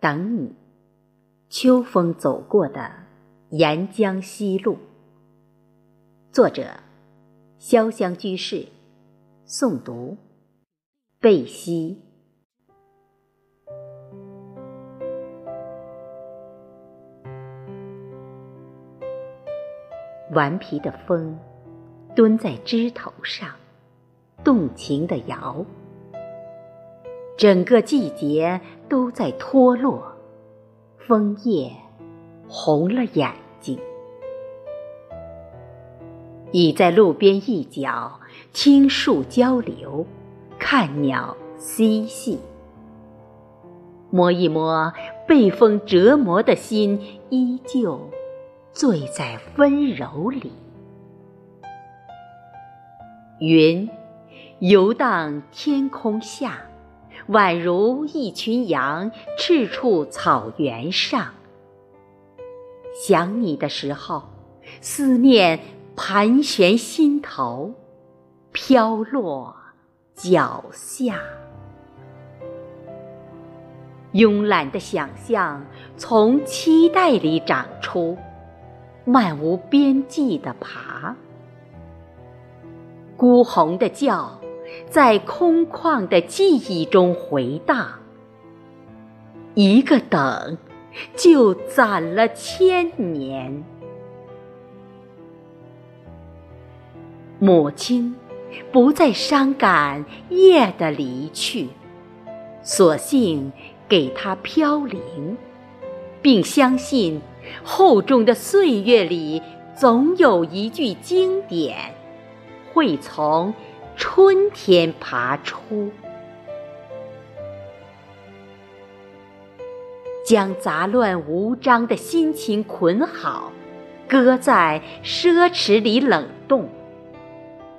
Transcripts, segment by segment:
等你，秋风走过的沿江西路。作者：潇湘居士。诵读：贝西。顽皮的风，蹲在枝头上，动情的摇。整个季节都在脱落，枫叶红了眼睛。倚在路边一角，听树交流，看鸟嬉戏。摸一摸被风折磨的心，依旧醉在温柔里。云游荡天空下。宛如一群羊，赤处草原上。想你的时候，思念盘旋心头，飘落脚下。慵懒的想象从期待里长出，漫无边际的爬，孤鸿的叫。在空旷的记忆中回荡，一个等，就攒了千年。母亲不再伤感夜的离去，索性给它飘零，并相信厚重的岁月里，总有一句经典会从。春天爬出，将杂乱无章的心情捆好，搁在奢侈里冷冻，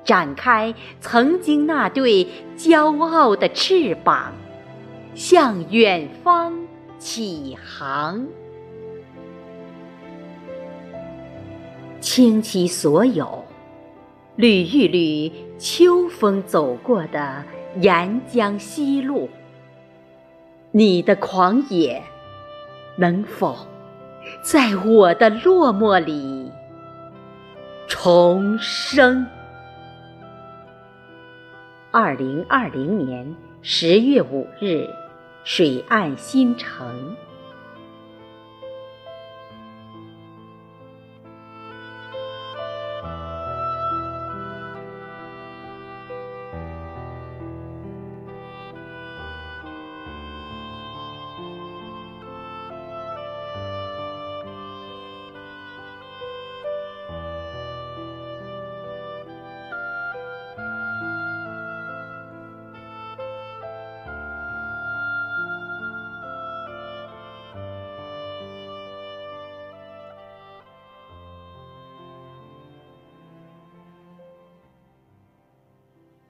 展开曾经那对骄傲的翅膀，向远方起航，倾其所有。捋一捋秋风走过的沿江西路，你的狂野能否在我的落寞里重生？二零二零年十月五日，水岸新城。